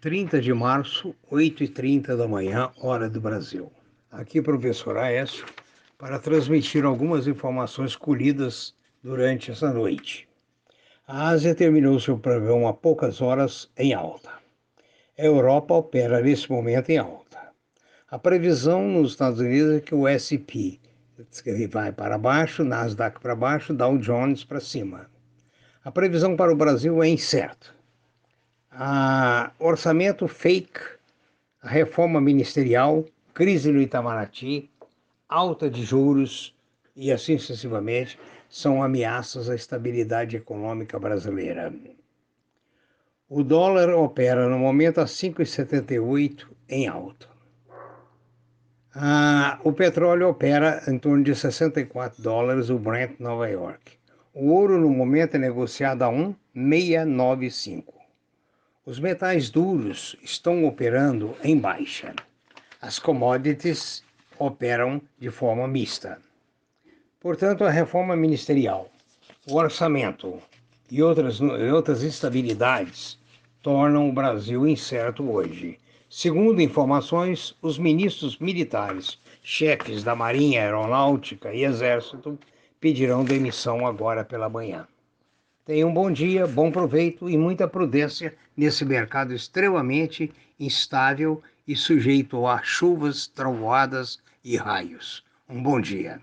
30 de março, 8h30 da manhã, hora do Brasil. Aqui, professor Aécio, para transmitir algumas informações colhidas durante essa noite. A Ásia terminou seu pregão há poucas horas em alta. A Europa opera nesse momento em alta. A previsão nos Estados Unidos é que o S&P vai para baixo, Nasdaq para baixo, Dow Jones para cima. A previsão para o Brasil é incerta a orçamento fake, a reforma ministerial, crise no Itamaraty, alta de juros e assim sucessivamente são ameaças à estabilidade econômica brasileira. O dólar opera no momento a 5,78 em alta. Ah, o petróleo opera em torno de 64 dólares o Brent Nova York. O ouro no momento é negociado a 1,695. Os metais duros estão operando em baixa. As commodities operam de forma mista. Portanto, a reforma ministerial, o orçamento e outras, outras instabilidades tornam o Brasil incerto hoje. Segundo informações, os ministros militares, chefes da Marinha, Aeronáutica e Exército pedirão demissão agora pela manhã. Tenha um bom dia, bom proveito e muita prudência nesse mercado extremamente instável e sujeito a chuvas, trovoadas e raios. Um bom dia.